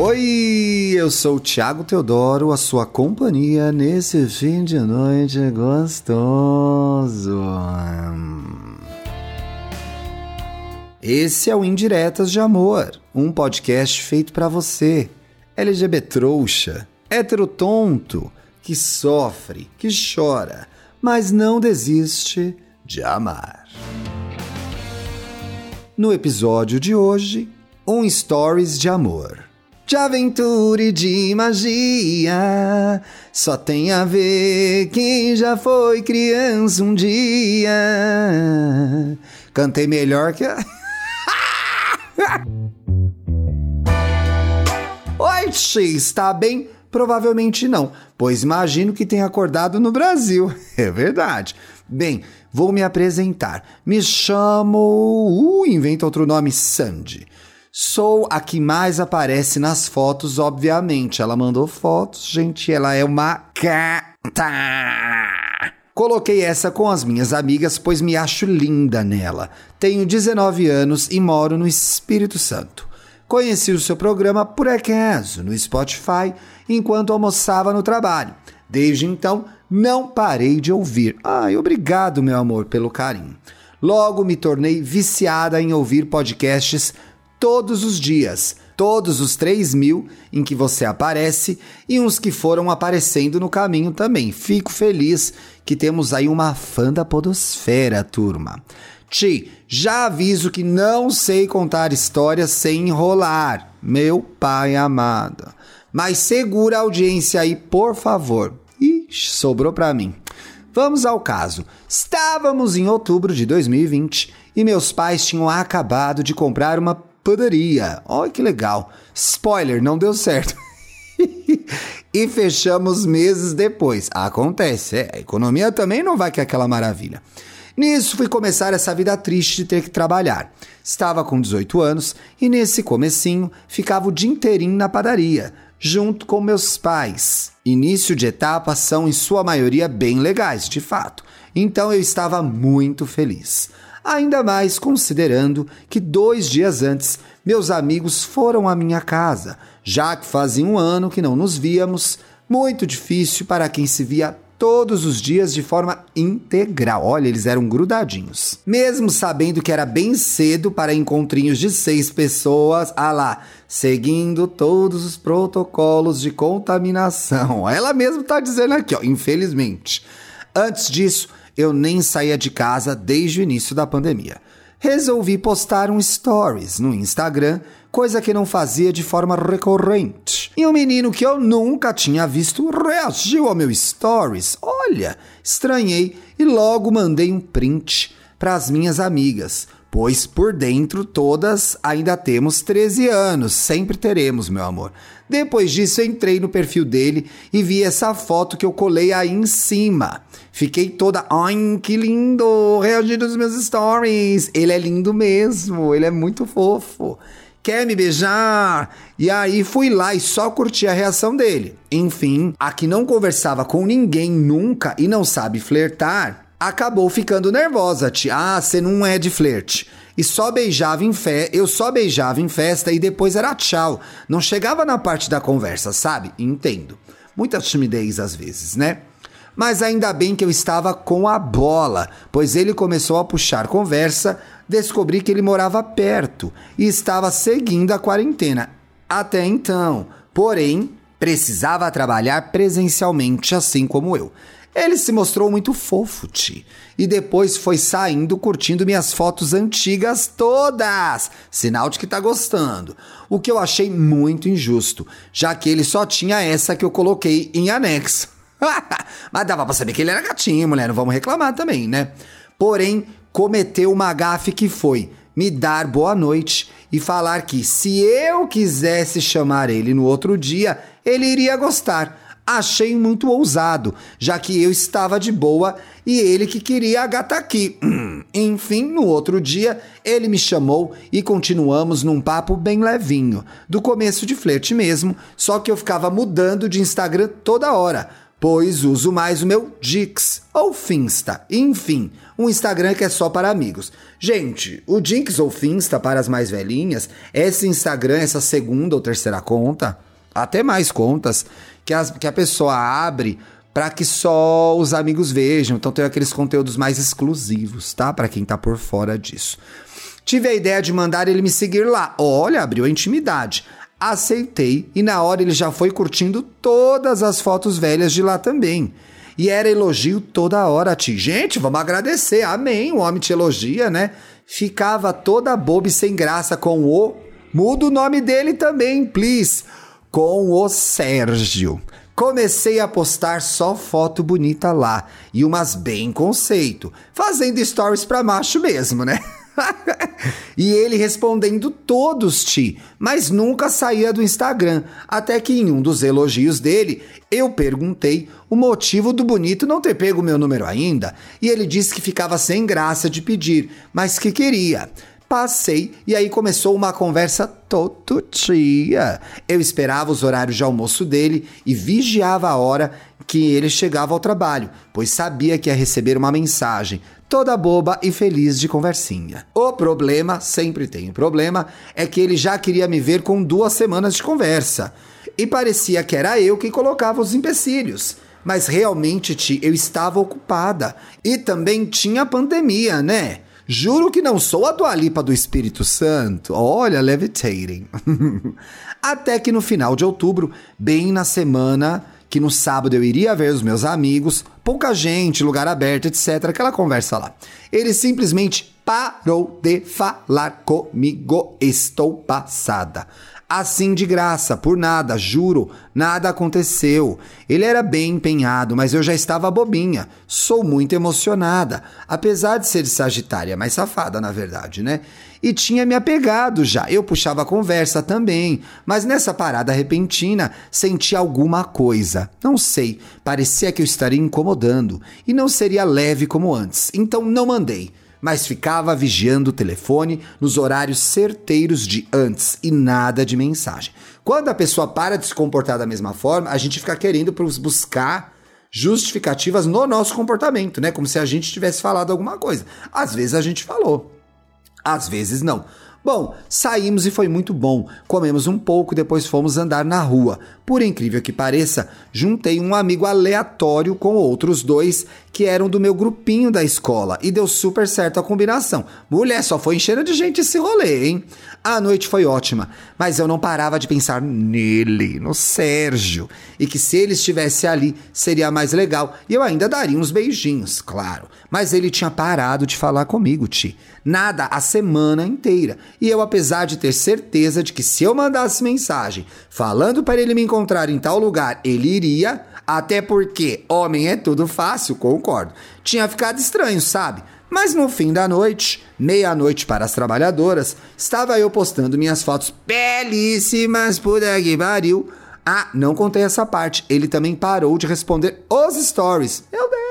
Oi, eu sou o Thiago Teodoro, a sua companhia nesse fim de noite gostoso. Esse é o Indiretas de Amor, um podcast feito para você, LGBT trouxa, hétero tonto, que sofre, que chora, mas não desiste de amar. No episódio de hoje, um Stories de Amor. De aventura e de magia, só tem a ver quem já foi criança um dia. Cantei melhor que. Oi, está bem? Provavelmente não, pois imagino que tenha acordado no Brasil. É verdade. Bem, vou me apresentar. Me chamo. Uh, inventa outro nome, Sandy. Sou a que mais aparece nas fotos, obviamente. Ela mandou fotos, gente. Ela é uma gata. Coloquei essa com as minhas amigas, pois me acho linda nela. Tenho 19 anos e moro no Espírito Santo. Conheci o seu programa por acaso no Spotify enquanto almoçava no trabalho. Desde então, não parei de ouvir. Ai, obrigado, meu amor, pelo carinho. Logo me tornei viciada em ouvir podcasts todos os dias, todos os 3 mil em que você aparece e uns que foram aparecendo no caminho também. Fico feliz que temos aí uma fã da Podosfera, turma. Ti, já aviso que não sei contar histórias sem enrolar, meu pai amado. Mas segura a audiência aí, por favor. Ixi, sobrou para mim. Vamos ao caso. Estávamos em outubro de 2020 e meus pais tinham acabado de comprar uma padaria. Olha que legal. Spoiler, não deu certo. e fechamos meses depois. Acontece, é, a economia também não vai que é aquela maravilha. Nisso fui começar essa vida triste de ter que trabalhar. Estava com 18 anos e nesse comecinho ficava o dia inteirinho na padaria, junto com meus pais. Início de etapa são em sua maioria bem legais, de fato. Então eu estava muito feliz. Ainda mais considerando que dois dias antes meus amigos foram à minha casa, já que fazia um ano que não nos víamos, muito difícil para quem se via todos os dias de forma integral. Olha, eles eram grudadinhos. Mesmo sabendo que era bem cedo para encontrinhos de seis pessoas, ah lá, seguindo todos os protocolos de contaminação. Ela mesmo tá dizendo aqui, ó, infelizmente. Antes disso, eu nem saía de casa desde o início da pandemia resolvi postar um stories no Instagram, coisa que não fazia de forma recorrente. E um menino que eu nunca tinha visto reagiu ao meu stories. Olha, estranhei e logo mandei um print para as minhas amigas, pois por dentro todas ainda temos 13 anos, sempre teremos, meu amor. Depois disso, entrei no perfil dele e vi essa foto que eu colei aí em cima. Fiquei toda, ai, que lindo, reagindo aos meus stories. Ele é lindo mesmo, ele é muito fofo. Quer me beijar? E aí fui lá e só curti a reação dele. Enfim, a que não conversava com ninguém nunca e não sabe flertar, acabou ficando nervosa. Tia. Ah, você não é de flerte e só beijava em fé, eu só beijava em festa e depois era tchau. Não chegava na parte da conversa, sabe? Entendo. Muita timidez às vezes, né? Mas ainda bem que eu estava com a bola, pois ele começou a puxar conversa, descobri que ele morava perto e estava seguindo a quarentena. Até então, porém, precisava trabalhar presencialmente, assim como eu. Ele se mostrou muito fofo, Ti. E depois foi saindo curtindo minhas fotos antigas todas. Sinal de que tá gostando. O que eu achei muito injusto, já que ele só tinha essa que eu coloquei em anexo. Mas dava pra saber que ele era gatinho, mulher. Não vamos reclamar também, né? Porém, cometeu uma gafe que foi me dar boa noite e falar que se eu quisesse chamar ele no outro dia, ele iria gostar achei muito ousado, já que eu estava de boa e ele que queria a gata aqui. Enfim, no outro dia, ele me chamou e continuamos num papo bem levinho, do começo de flerte mesmo, só que eu ficava mudando de Instagram toda hora. pois uso mais o meu Dix ou Finsta. Enfim, um Instagram que é só para amigos. Gente, o Dix ou Finsta para as mais velhinhas, esse Instagram, essa segunda ou terceira conta, até mais contas, que, as, que a pessoa abre para que só os amigos vejam. Então tem aqueles conteúdos mais exclusivos, tá? Para quem tá por fora disso. Tive a ideia de mandar ele me seguir lá. Olha, abriu a intimidade. Aceitei e na hora ele já foi curtindo todas as fotos velhas de lá também. E era elogio toda hora, Ti. Gente, vamos agradecer. Amém. O homem te elogia, né? Ficava toda boba e sem graça com o. Muda o nome dele também, please. Com o Sérgio. Comecei a postar só foto bonita lá e umas bem conceito, fazendo stories pra macho mesmo, né? e ele respondendo todos, Ti, mas nunca saía do Instagram. Até que em um dos elogios dele, eu perguntei o motivo do bonito não ter pego meu número ainda. E ele disse que ficava sem graça de pedir, mas que queria. Passei e aí começou uma conversa todo dia. Eu esperava os horários de almoço dele e vigiava a hora que ele chegava ao trabalho, pois sabia que ia receber uma mensagem, toda boba e feliz de conversinha. O problema, sempre tem um problema, é que ele já queria me ver com duas semanas de conversa. E parecia que era eu que colocava os empecilhos. Mas realmente, Ti, eu estava ocupada. E também tinha pandemia, né? Juro que não sou a Dualipa do Espírito Santo. Olha, levitating. Até que no final de outubro, bem na semana que no sábado eu iria ver os meus amigos, pouca gente, lugar aberto, etc. Aquela conversa lá. Ele simplesmente parou de falar comigo. Estou passada. Assim de graça, por nada, juro, nada aconteceu. Ele era bem empenhado, mas eu já estava bobinha. Sou muito emocionada, apesar de ser Sagitária, mais safada na verdade, né? E tinha me apegado já. Eu puxava a conversa também, mas nessa parada repentina senti alguma coisa. Não sei, parecia que eu estaria incomodando e não seria leve como antes. Então não mandei mas ficava vigiando o telefone nos horários certeiros de antes e nada de mensagem. Quando a pessoa para de se comportar da mesma forma, a gente fica querendo buscar justificativas no nosso comportamento, né? Como se a gente tivesse falado alguma coisa. Às vezes a gente falou, às vezes não. Bom, saímos e foi muito bom. Comemos um pouco, depois fomos andar na rua. Por incrível que pareça, juntei um amigo aleatório com outros dois que eram do meu grupinho da escola e deu super certo a combinação. Mulher, só foi enchendo de gente esse rolê, hein? A noite foi ótima, mas eu não parava de pensar nele, no Sérgio, e que se ele estivesse ali seria mais legal e eu ainda daria uns beijinhos, claro. Mas ele tinha parado de falar comigo, Ti. Nada a semana inteira. E eu, apesar de ter certeza de que se eu mandasse mensagem falando para ele me encontrar em tal lugar, ele iria, até porque homem é tudo fácil, concordo. Tinha ficado estranho, sabe? Mas no fim da noite, meia-noite para as trabalhadoras, estava eu postando minhas fotos belíssimas por aqui, pariu. Ah, não contei essa parte. Ele também parou de responder os stories. Meu Deus!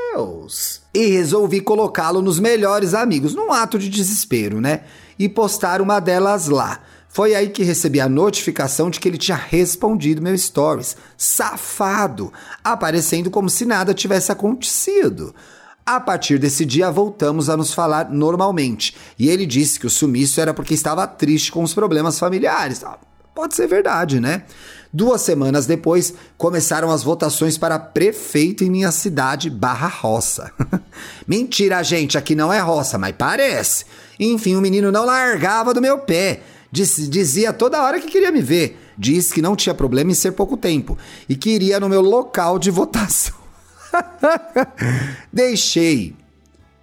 E resolvi colocá-lo nos melhores amigos, num ato de desespero, né? E postar uma delas lá. Foi aí que recebi a notificação de que ele tinha respondido meu stories. Safado! Aparecendo como se nada tivesse acontecido. A partir desse dia, voltamos a nos falar normalmente. E ele disse que o sumiço era porque estava triste com os problemas familiares. Pode ser verdade, né? Duas semanas depois, começaram as votações para prefeito em minha cidade barra roça. Mentira, gente, aqui não é roça, mas parece. Enfim, o menino não largava do meu pé. Diz, dizia toda hora que queria me ver. Disse que não tinha problema em ser pouco tempo e que iria no meu local de votação. Deixei.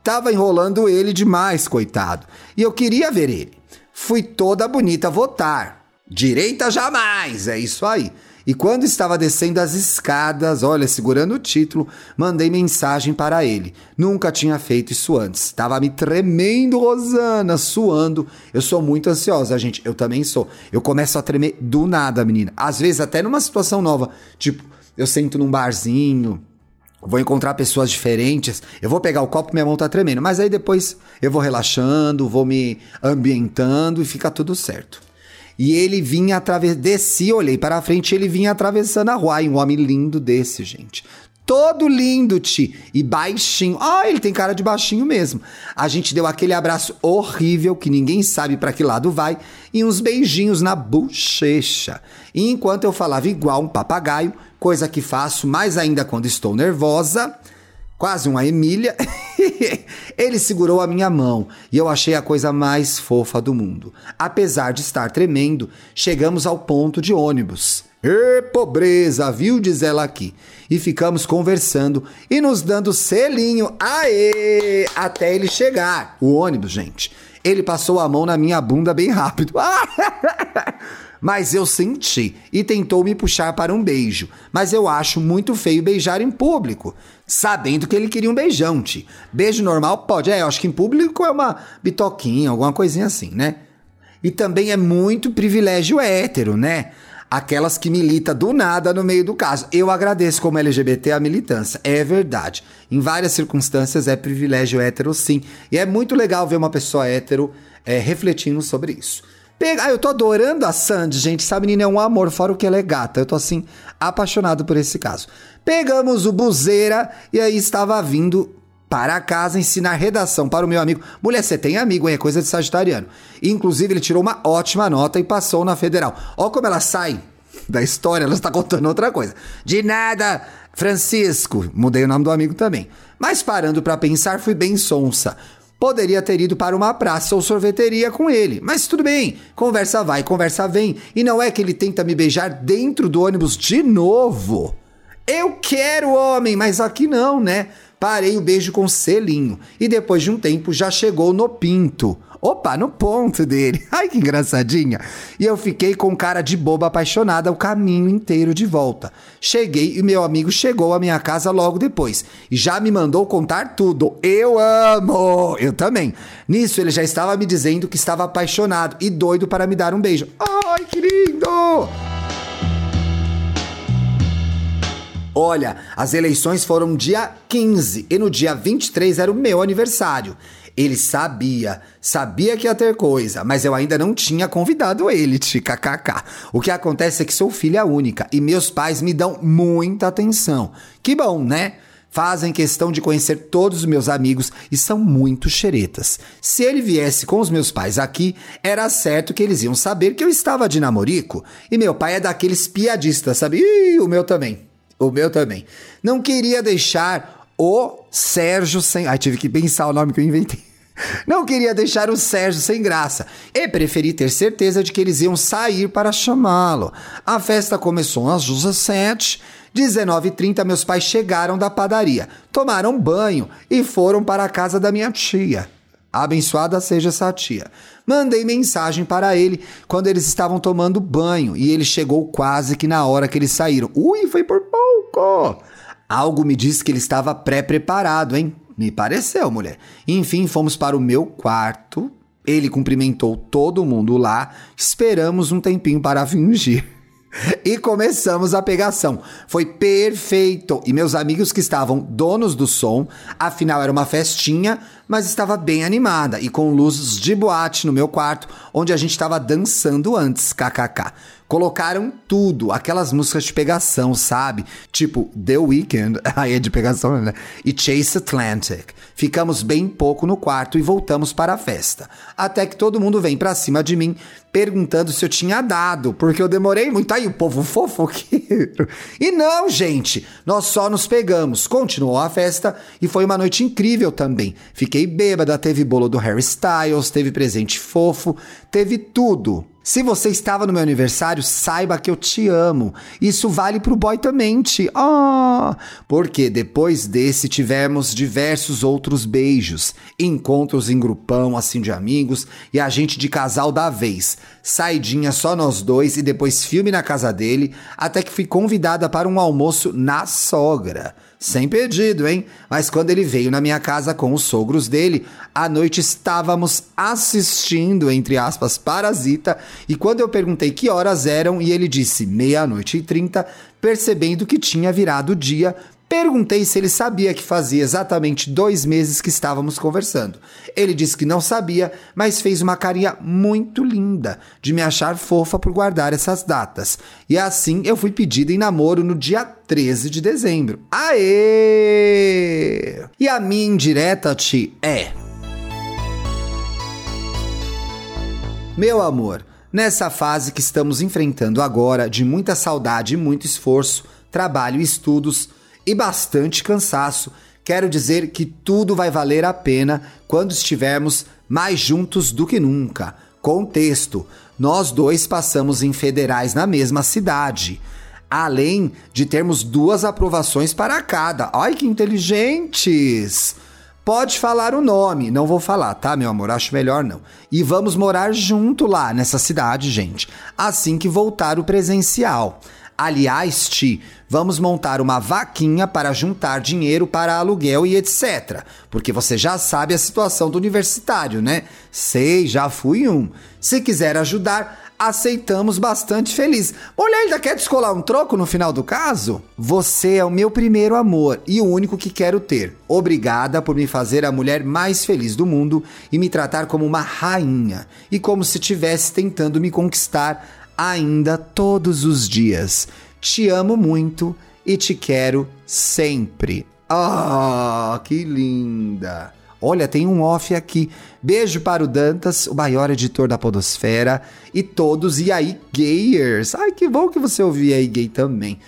Tava enrolando ele demais, coitado. E eu queria ver ele. Fui toda bonita votar. Direita jamais, é isso aí. E quando estava descendo as escadas, olha, segurando o título, mandei mensagem para ele. Nunca tinha feito isso antes. Tava me tremendo, Rosana, suando. Eu sou muito ansiosa, gente. Eu também sou. Eu começo a tremer do nada, menina. Às vezes até numa situação nova. Tipo, eu sento num barzinho, vou encontrar pessoas diferentes, eu vou pegar o copo, minha mão tá tremendo, mas aí depois eu vou relaxando, vou me ambientando e fica tudo certo. E ele vinha através, desci, olhei para frente, ele vinha atravessando a rua, e um homem lindo desse, gente. todo lindo, Ti, e baixinho. Ah, ele tem cara de baixinho mesmo. A gente deu aquele abraço horrível que ninguém sabe para que lado vai e uns beijinhos na bochecha. E enquanto eu falava igual um papagaio, coisa que faço mais ainda quando estou nervosa, quase uma Emília, ele segurou a minha mão e eu achei a coisa mais fofa do mundo. Apesar de estar tremendo, chegamos ao ponto de ônibus. Ê, pobreza, viu? Diz ela aqui. E ficamos conversando e nos dando selinho, aê, até ele chegar. O ônibus, gente. Ele passou a mão na minha bunda bem rápido. Mas eu senti e tentou me puxar para um beijo. Mas eu acho muito feio beijar em público, sabendo que ele queria um beijão, Ti. Beijo normal pode, é, eu acho que em público é uma bitoquinha, alguma coisinha assim, né? E também é muito privilégio hétero, né? aquelas que milita do nada no meio do caso. Eu agradeço como LGBT a militância, é verdade. Em várias circunstâncias é privilégio hétero sim. E é muito legal ver uma pessoa hétero é, refletindo sobre isso. Pega... Ah, eu tô adorando a Sandy, gente. Essa menina é um amor, fora o que ela é gata. Eu tô assim, apaixonado por esse caso. Pegamos o Buzeira e aí estava vindo para casa ensinar redação para o meu amigo. Mulher, você tem amigo, hein? É coisa de sagitariano. Inclusive, ele tirou uma ótima nota e passou na federal. Olha como ela sai da história, ela está contando outra coisa. De nada, Francisco. Mudei o nome do amigo também. Mas parando para pensar, fui bem sonsa. Poderia ter ido para uma praça ou sorveteria com ele, mas tudo bem, conversa vai, conversa vem. E não é que ele tenta me beijar dentro do ônibus de novo. Eu quero homem, mas aqui não, né? Parei o beijo com selinho e depois de um tempo já chegou no pinto. Opa, no ponto dele. Ai, que engraçadinha. E eu fiquei com cara de boba apaixonada o caminho inteiro de volta. Cheguei e meu amigo chegou à minha casa logo depois e já me mandou contar tudo. Eu amo! Eu também. Nisso ele já estava me dizendo que estava apaixonado e doido para me dar um beijo. Ai, que lindo! Olha, as eleições foram dia 15 e no dia 23 era o meu aniversário. Ele sabia, sabia que ia ter coisa, mas eu ainda não tinha convidado ele, kkk. O que acontece é que sou filha única e meus pais me dão muita atenção. Que bom, né? Fazem questão de conhecer todos os meus amigos e são muito xeretas. Se ele viesse com os meus pais aqui, era certo que eles iam saber que eu estava de namorico. E meu pai é daqueles piadistas, sabe? Ih, o meu também. O meu também. Não queria deixar o Sérgio sem. Ai, tive que pensar o nome que eu inventei. Não queria deixar o Sérgio sem graça e preferi ter certeza de que eles iam sair para chamá-lo. A festa começou às 17 19h30, meus pais chegaram da padaria, tomaram banho e foram para a casa da minha tia. Abençoada seja essa tia. Mandei mensagem para ele quando eles estavam tomando banho e ele chegou quase que na hora que eles saíram. Ui, foi por pouco! Algo me disse que ele estava pré-preparado, hein? Me pareceu, mulher. Enfim, fomos para o meu quarto. Ele cumprimentou todo mundo lá. Esperamos um tempinho para fingir. E começamos a pegação. Foi perfeito. E meus amigos que estavam donos do som, afinal era uma festinha, mas estava bem animada e com luzes de boate no meu quarto, onde a gente estava dançando antes, kkk. Colocaram tudo, aquelas músicas de pegação, sabe? Tipo The Weeknd, aí é de pegação, né? E Chase Atlantic. Ficamos bem pouco no quarto e voltamos para a festa. Até que todo mundo vem pra cima de mim perguntando se eu tinha dado, porque eu demorei muito. Aí o povo fofoqueiro. E não, gente, nós só nos pegamos. Continuou a festa e foi uma noite incrível também. Fiquei bêbada, teve bolo do Harry Styles, teve presente fofo, teve tudo. Se você estava no meu aniversário, saiba que eu te amo. Isso vale pro boy também, te. Ah! Porque depois desse tivemos diversos outros beijos, encontros em grupão assim de amigos e a gente de casal da vez. Saidinha só nós dois e depois filme na casa dele, até que fui convidada para um almoço na sogra. Sem pedido, hein? Mas quando ele veio na minha casa com os sogros dele, à noite estávamos assistindo, entre aspas, Parasita, e quando eu perguntei que horas eram e ele disse meia-noite e trinta, percebendo que tinha virado dia, Perguntei se ele sabia que fazia exatamente dois meses que estávamos conversando. Ele disse que não sabia, mas fez uma carinha muito linda de me achar fofa por guardar essas datas. E assim eu fui pedida em namoro no dia 13 de dezembro. Aê! E a minha indireta, Ti, é. Meu amor, nessa fase que estamos enfrentando agora, de muita saudade e muito esforço, trabalho e estudos e bastante cansaço, quero dizer que tudo vai valer a pena quando estivermos mais juntos do que nunca. Contexto: nós dois passamos em federais na mesma cidade. Além de termos duas aprovações para cada. Ai que inteligentes! Pode falar o nome, não vou falar, tá, meu amor? Acho melhor não. E vamos morar junto lá nessa cidade, gente, assim que voltar o presencial. Aliás, Ti, vamos montar uma vaquinha para juntar dinheiro para aluguel e etc. Porque você já sabe a situação do universitário, né? Sei, já fui um. Se quiser ajudar, aceitamos bastante feliz. Mulher, ainda quer descolar um troco no final do caso? Você é o meu primeiro amor e o único que quero ter. Obrigada por me fazer a mulher mais feliz do mundo e me tratar como uma rainha e como se estivesse tentando me conquistar ainda todos os dias. Te amo muito e te quero sempre. Ah, que linda! Olha, tem um off aqui. Beijo para o Dantas, o maior editor da Podosfera, e todos e aí gayers. Ai, que bom que você ouvia aí gay também.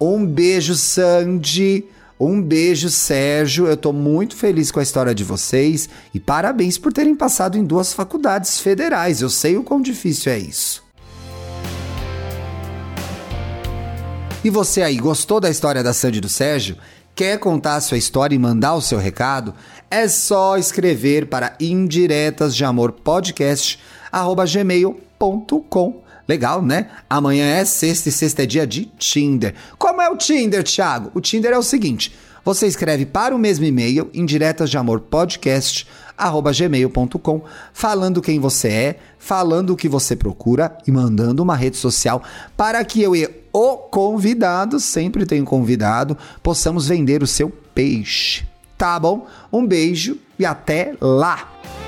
Um beijo, Sandy. Um beijo, Sérgio. Eu tô muito feliz com a história de vocês e parabéns por terem passado em duas faculdades federais. Eu sei o quão difícil é isso. E você aí, gostou da história da Sandy e do Sérgio? Quer contar a sua história e mandar o seu recado? É só escrever para indiretas de amor podcast gmail.com. Legal, né? Amanhã é sexta e sexta é dia de Tinder. Como é o Tinder, Thiago? O Tinder é o seguinte: você escreve para o mesmo e-mail, indiretas de amor podcast gmail.com, falando quem você é, falando o que você procura e mandando uma rede social para que eu e o convidado, sempre tenho convidado, possamos vender o seu peixe. Tá bom? Um beijo e até lá!